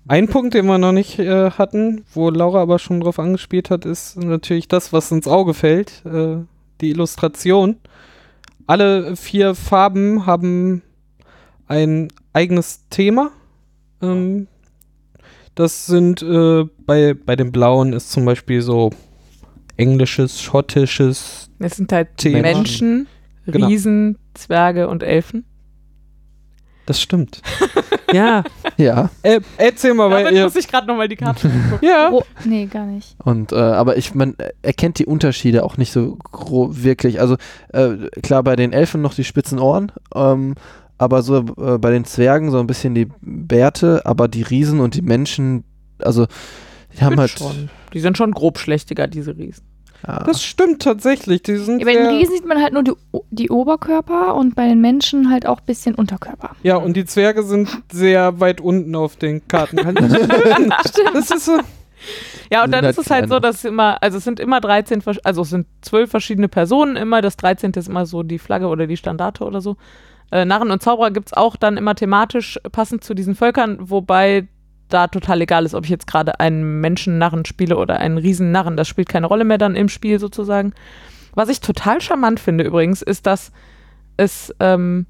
Ein Punkt, den wir noch nicht äh, hatten, wo Laura aber schon drauf angespielt hat, ist natürlich das, was ins Auge fällt, äh, die Illustration. Alle vier Farben haben ein eigenes Thema. Ähm, das sind äh, bei, bei den Blauen ist zum Beispiel so englisches, schottisches. Es sind halt Thema. Menschen, Genau. Riesen, Zwerge und Elfen. Das stimmt. ja. Ja, Äh, erzähl mal, weil ihr. muss ich gerade nochmal die Karte gucken. Ja. Oh, nee, gar nicht. und äh, aber ich, man erkennt die Unterschiede auch nicht so gro wirklich. Also äh, klar, bei den Elfen noch die spitzen Ohren, ähm, aber so äh, bei den Zwergen so ein bisschen die Bärte, aber die Riesen und die Menschen, also Die haben Sind halt. schon. Die sind schon grobschlächtiger, diese Riesen. Ja. Das stimmt tatsächlich. Die sind Ja, bei den Riesen sieht man halt nur die, die Oberkörper und bei den Menschen halt auch ein bisschen Unterkörper. ja, und die Zwerge sind sehr weit unten auf den Karten. das ist so. Ja, und dann halt ist es halt so, kleiner. dass immer, also es sind immer 13, versch- also es sind zwölf verschiedene Personen immer. Das 13. ist immer so die Flagge oder die Standarte oder so. Äh, Narren und Zauberer gibt es auch dann immer thematisch passend zu diesen Völkern, wobei da total egal ist, ob ich jetzt gerade einen Menschen-Narren spiele oder einen Riesen-Narren. Das spielt keine Rolle mehr dann im Spiel sozusagen. Was ich total charmant finde übrigens, ist, dass es, ähm,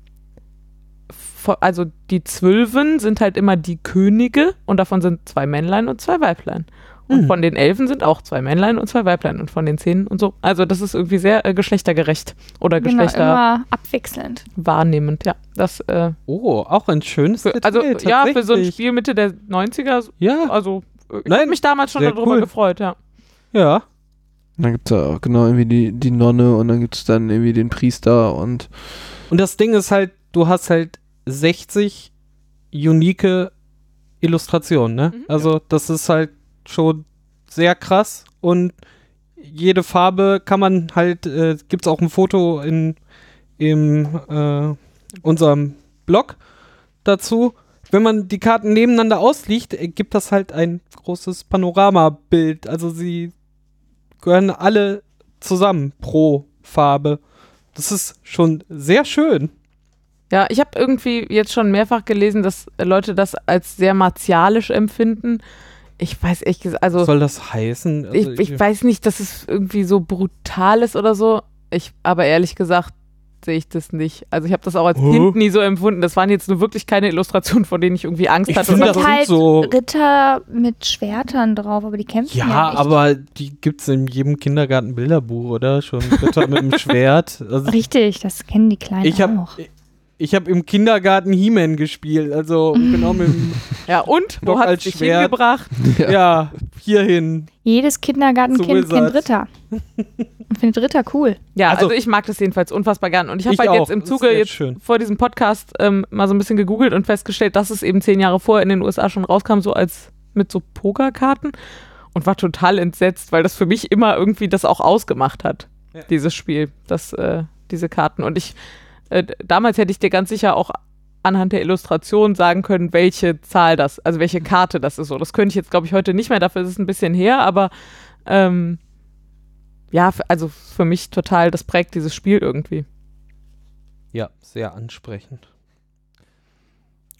also die Zwölfen sind halt immer die Könige und davon sind zwei Männlein und zwei Weiblein. Und Mhm. von den Elfen sind auch zwei Männlein und zwei Weiblein und von den Zehn und so. Also das ist irgendwie sehr äh, geschlechtergerecht oder Genau, geschlechter immer abwechselnd. wahrnehmend, ja. Das, äh, Oh, auch ein schönes für, Detail. also ja, für so ein. Spiel Mitte der 90er, Ja, also ich habe mich damals schon darüber cool. gefreut, ja. ja. Dann gibt es ja auch genau irgendwie die, die Nonne und dann gibt es dann irgendwie den Priester und Und das Ding ist halt, du hast halt 60 unique Illustrationen, ne? Mhm. Also das ist halt schon sehr krass und jede Farbe kann man halt, äh, gibt es auch ein Foto in im, äh, unserem Blog dazu. Wenn man die Karten nebeneinander ausliegt, gibt das halt ein großes Panoramabild. Also sie gehören alle zusammen pro Farbe. Das ist schon sehr schön. Ja, ich habe irgendwie jetzt schon mehrfach gelesen, dass Leute das als sehr martialisch empfinden. Ich weiß echt, gesagt, also Was soll das heißen? Also ich, ich weiß nicht, dass es irgendwie so brutal ist oder so. Ich, aber ehrlich gesagt sehe ich das nicht. Also ich habe das auch als Hä? Kind nie so empfunden. Das waren jetzt nur wirklich keine Illustrationen, vor denen ich irgendwie Angst Ich hatte. Es das so. sind sind halt so- Ritter mit Schwertern drauf, aber die kämpfen ja, ja, nicht. aber die gibt es in jedem Kindergarten Bilderbuch, oder? Schon Ritter mit dem Schwert. Also Richtig, das kennen die Kleinen ich habe auch. Ich hab im Kindergarten He-Man gespielt. Also genau mit dem, Ja, und? Wo Doch hat als es dich Schwert. hingebracht? ja, hierhin. Jedes Kindergartenkind So kennt Wizard. Ritter. Und findet Ritter cool. Ja, also, Also- ich mag das jedenfalls unfassbar gern. Und ich habe Ich halt auch. jetzt im Das ist Zuge jetzt schön. vor diesem Podcast ähm, mal so ein bisschen gegoogelt und festgestellt, dass es eben zehn Jahre vorher in den USA schon rauskam, so als mit so Pokerkarten und war total entsetzt, weil das für mich immer irgendwie das auch ausgemacht hat, Ja. dieses Spiel, das, äh, diese Karten. Und ich, äh, damals hätte ich dir ganz sicher auch anhand der Illustration sagen können, welche Zahl das, also welche Karte das ist. So, das könnte ich jetzt, glaube ich, heute nicht mehr, dafür ist es ein bisschen her, aber ähm, ja, also für mich total, das prägt dieses Spiel irgendwie. Ja, sehr ansprechend.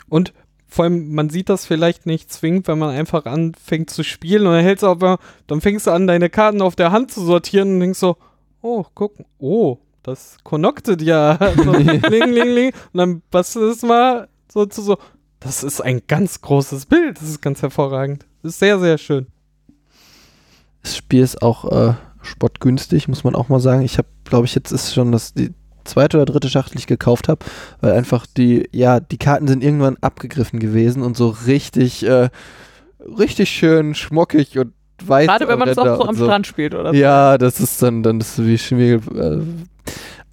Und vor allem, man sieht das vielleicht nicht zwingend, wenn man einfach anfängt zu spielen und dann hältst du aber, dann fängst du an, deine Karten auf der Hand zu sortieren und denkst so, oh, guck, oh, das connected ja. so, ling, ling, ling. Und dann bastelst du es mal so zu so, das ist ein ganz großes Bild, das ist ganz hervorragend. Das ist sehr, sehr schön. das Spiel ist auch äh, spottgünstig, muss man auch mal sagen. Ich habe, glaube ich, jetzt ist schon das die zweite oder dritte Schachtel, die ich gekauft habe, weil einfach die, ja, die Karten sind irgendwann abgegriffen gewesen und so richtig, äh, richtig schön schmockig und weiß. Gerade wenn man es auch so am Strand spielt oder so. Ja, das ist dann, dann ist wie Schmiegel. Äh,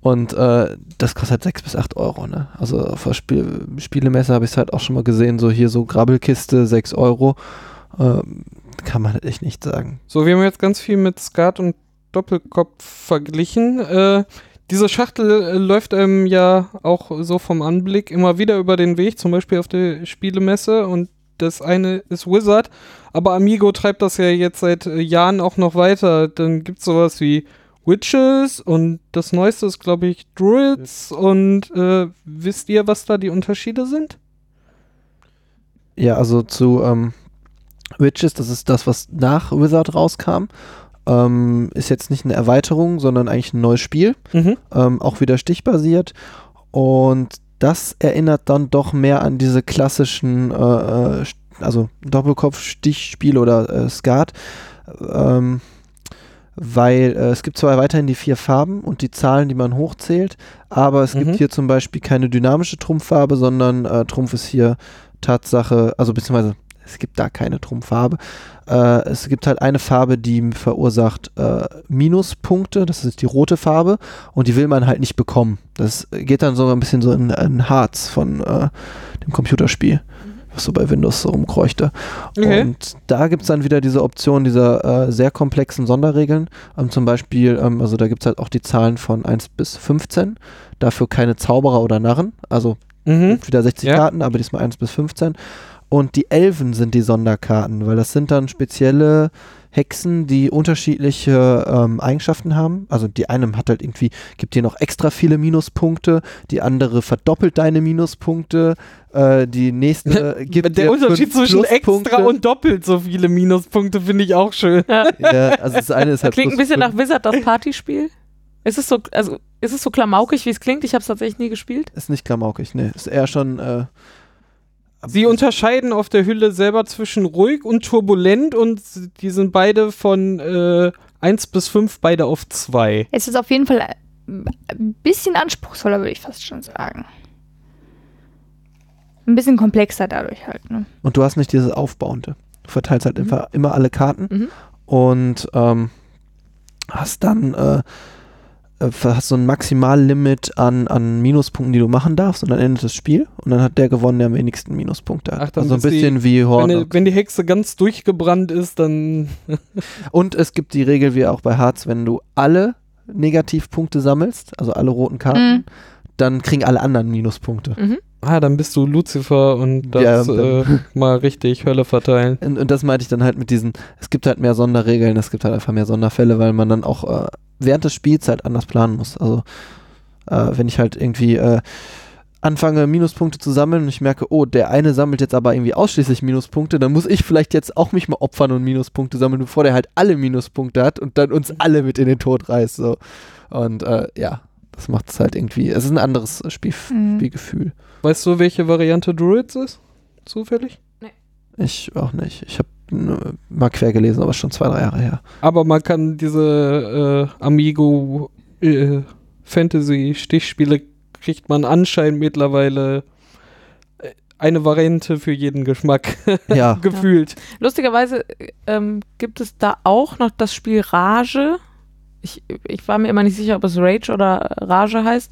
und äh, das kostet halt 6 bis 8 Euro, ne? Also auf der Spiel Spielemesse habe ich es halt auch schon mal gesehen, so hier so Grabbelkiste, 6 Euro. Ähm, kann man halt echt nicht sagen. So, wir haben jetzt ganz viel mit Skat und Doppelkopf verglichen. Äh, diese Schachtel äh, läuft einem ja auch so vom Anblick immer wieder über den Weg, zum Beispiel auf der Spielemesse und das eine ist Wizard, aber Amigo treibt das ja jetzt seit äh, Jahren auch noch weiter. Dann gibt es sowas wie Witches und das neueste ist, glaube ich, Druids und äh, wisst ihr, was da die Unterschiede sind? Ja, also zu ähm, Witches, das ist das, was nach Wizard rauskam. Ähm, ist jetzt nicht eine Erweiterung, sondern eigentlich ein neues Spiel. Mhm. ähm, auch wieder stichbasiert. Und das erinnert dann doch mehr an diese klassischen, äh, äh, also Doppelkopf-Stichspiel oder äh, Skat. Ähm, weil äh, es gibt zwar weiterhin die vier Farben und die Zahlen, die man hochzählt, aber es Mhm. gibt hier zum Beispiel keine dynamische Trumpffarbe, sondern äh, Trumpf ist hier Tatsache, also beziehungsweise es gibt da keine Trumpffarbe. Äh, es gibt halt eine Farbe, die verursacht äh, Minuspunkte, das ist die rote Farbe, und die will man halt nicht bekommen. Das geht dann so ein bisschen so in, in Harz von äh, dem Computerspiel. was so bei Windows so rumkreuchte. Okay. Und da gibt es dann wieder diese Option dieser äh, sehr komplexen Sonderregeln. Ähm, zum Beispiel, ähm, also da gibt es halt auch die Zahlen von 1 bis 15. Dafür keine Zauberer oder Narren. Also Mhm. wieder 60 Ja. Karten, aber diesmal 1 bis 15. Und die Elfen sind die Sonderkarten, weil das sind dann spezielle Hexen, die unterschiedliche ähm, Eigenschaften haben. Also die eine hat halt irgendwie, gibt dir noch extra viele Minuspunkte, die andere verdoppelt deine Minuspunkte, äh, die nächste gibt Der dir Unterschied fünf zwischen extra und doppelt so viele Minuspunkte finde ich auch schön. Ja. Ja, also das eine ist halt Klingt ein bisschen fünf. nach Wizard, das Partyspiel. Ist es so, also ist es so klamaukig, wie es klingt? Ich habe es tatsächlich nie gespielt. Ist nicht klamaukig, ne. Ist eher schon. Äh, Sie unterscheiden auf der Hülle selber zwischen ruhig und turbulent und die sind beide von äh, 1 bis 5 beide auf 2. Es ist auf jeden Fall ein bisschen anspruchsvoller, würde ich fast schon sagen. Ein bisschen komplexer dadurch halt. Ne? Und du hast nicht dieses Aufbauende. Du verteilst halt Mhm. einfach immer alle Karten Mhm. und ähm, hast dann äh, äh, hast so ein Maximallimit an, an Minuspunkten, die du machen darfst und dann endet das Spiel und dann hat der gewonnen, der am wenigsten Minuspunkte hat. Ach, dann also ein ist die- bisschen wie Wenn, Hornux. die- wenn die Hexe ganz durchgebrannt ist, dann. Und es gibt die Regel wie auch bei Hearts, wenn du alle Negativpunkte sammelst, also alle roten Karten, Mhm. dann kriegen alle anderen Minuspunkte. Mhm. Ah, dann bist du Lucifer und das Ja, äh, mal richtig Hölle verteilen. Und, und das meinte ich dann halt mit diesen, es gibt halt mehr Sonderregeln, es gibt halt einfach mehr Sonderfälle, weil man dann auch äh, während des Spiels halt anders planen muss. Also äh, wenn ich halt irgendwie äh, anfange, Minuspunkte zu sammeln und ich merke, oh, der eine sammelt jetzt aber irgendwie ausschließlich Minuspunkte, dann muss ich vielleicht jetzt auch mich mal opfern und Minuspunkte sammeln, bevor der halt alle Minuspunkte hat und dann uns alle mit in den Tod reißt. So. Und äh, ja, das macht es halt irgendwie, es ist ein anderes Spiel, Mhm. Spielgefühl. Weißt du, welche Variante Druids ist? Zufällig? Ich auch nicht. Ich habe mal quer gelesen, aber schon zwei, drei Jahre her. Aber man kann diese äh, Amigo äh, Fantasy Stichspiele kriegt man anscheinend mittlerweile äh, eine Variante für jeden Geschmack Ja. gefühlt. Lustigerweise ähm, gibt es da auch noch das Spiel Rage. Ich, ich war mir immer nicht sicher, ob es Rage oder Rage heißt.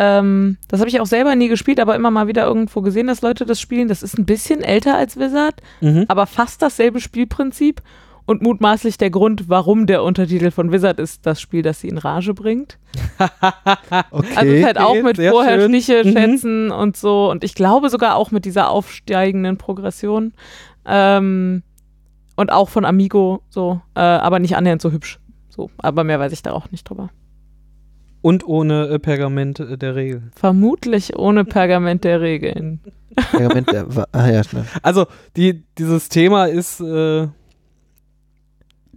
Ähm, das habe ich auch selber nie gespielt, aber immer mal wieder irgendwo gesehen, dass Leute das spielen. Das ist ein bisschen älter als Wizard, Mhm. aber fast dasselbe Spielprinzip und mutmaßlich der Grund, warum der Untertitel von Wizard ist, das Spiel, das sie in Rage bringt. Okay. Also es ist halt auch mit vorher schön. Stiche Mhm. schätzen und so. Und ich glaube sogar auch mit dieser aufsteigenden Progression. Ähm, und auch von Amigo so, äh, aber nicht annähernd so hübsch. So, aber mehr weiß ich da auch nicht drüber. Und ohne äh, Pergament äh, der Regeln. Vermutlich ohne Pergament der Regeln. Pergament, der ah ja, schnell. Also, die, dieses Thema ist, äh,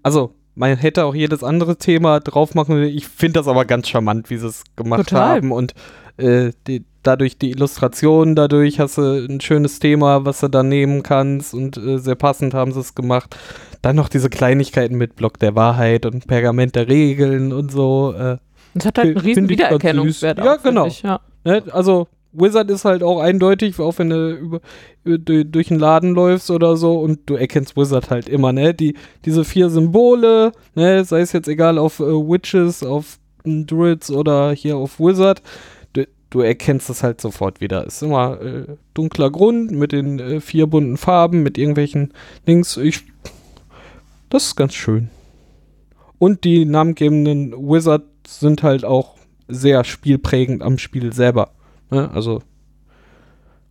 also, man hätte auch jedes andere Thema drauf machen können. Ich finde das aber ganz charmant, wie sie es gemacht Total. haben. Und äh, die, dadurch die Illustration, dadurch hast du ein schönes Thema, was du da nehmen kannst. Und äh, sehr passend haben sie es gemacht. Dann noch diese Kleinigkeiten mit Block der Wahrheit und Pergament der Regeln und so. Äh, Es hat halt einen riesen Wiedererkennungswert. Ja, auch, genau. Ich, ja. Ne? Also Wizard ist halt auch eindeutig, auch wenn du über, über, durch, den Laden läufst oder so und du erkennst Wizard halt immer, ne? Die, diese vier Symbole, ne? Sei es jetzt egal auf äh, Witches, auf Druids oder hier auf Wizard, du, erkennst es halt sofort wieder. Ist immer äh, dunkler Grund mit den äh, vier bunten Farben, mit irgendwelchen Dings. Ich, das ist ganz schön. Und die namengebenden Wizards sind halt auch sehr spielprägend am Spiel selber. Ne? Also,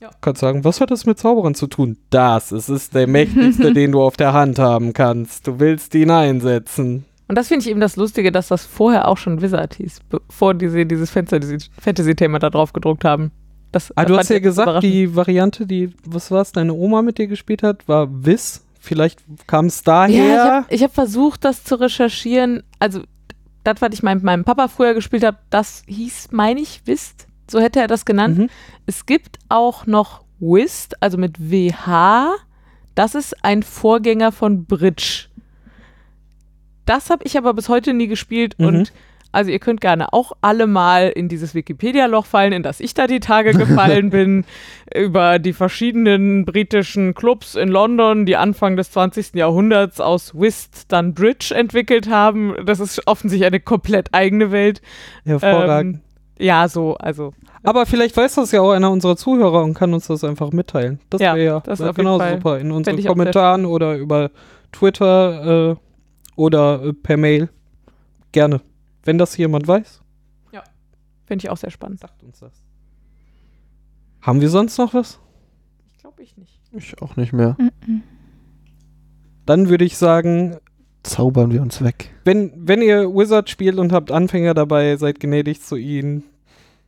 Ja. kannst sagen, was hat das mit Zauberern zu tun? Das, es ist der mächtigste, den du auf der Hand haben kannst. Du willst ihn einsetzen. Und das finde ich eben das Lustige, dass das vorher auch schon Wizard hieß, bevor die dieses Fantasy- Fantasy-Thema da drauf gedruckt haben. Das, Ah, du hast ja gesagt, die Variante, die, was war es, deine Oma mit dir gespielt hat, war Wiss. Vielleicht kam es daher. Ja, ich habe hab versucht, das zu recherchieren. Also, das, was ich mit meinem Papa früher gespielt habe, das hieß, meine ich, Whist. So hätte er das genannt. Mhm. Es gibt auch noch Whist, also mit WH. Das ist ein Vorgänger von Bridge. Das habe ich aber bis heute nie gespielt Mhm. und also ihr könnt gerne auch alle mal in dieses Wikipedia-Loch fallen, in das ich da die Tage gefallen bin, über die verschiedenen britischen Clubs in London, die Anfang des 20. Jahrhunderts aus Whist dann Bridge entwickelt haben. Das ist offensichtlich eine komplett eigene Welt. Hervorragend. Ähm, Ja, so, also. Aber vielleicht weiß das ja auch einer unserer Zuhörer und kann uns das einfach mitteilen. Das Ja, wäre ja das wär Fall. super. In unseren Kommentaren oder über Twitter äh, oder äh, per Mail. Gerne. Wenn das jemand weiß, Finde ich auch sehr spannend. sagt uns das. Haben wir sonst noch was? Ich glaube ich nicht. Ich auch nicht mehr. Mhm. Dann würde ich sagen, Zaubern wir uns weg. wenn, wenn ihr Wizard spielt und habt Anfänger dabei, seid gnädig zu ihnen.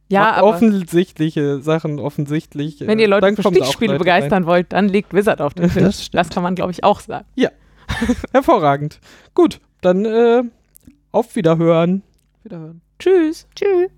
Ja, aber offensichtliche Sachen offensichtlich. wenn äh, ihr Leute dann für Stichspiele Leute begeistern wollt, dann legt Wizard auf den Tisch. Das Das, kann man, glaube ich, auch sagen. Rein. Hervorragend. Gut, dann äh, auf Wiederhören. Wiederhören. Tschüss. Tschüss.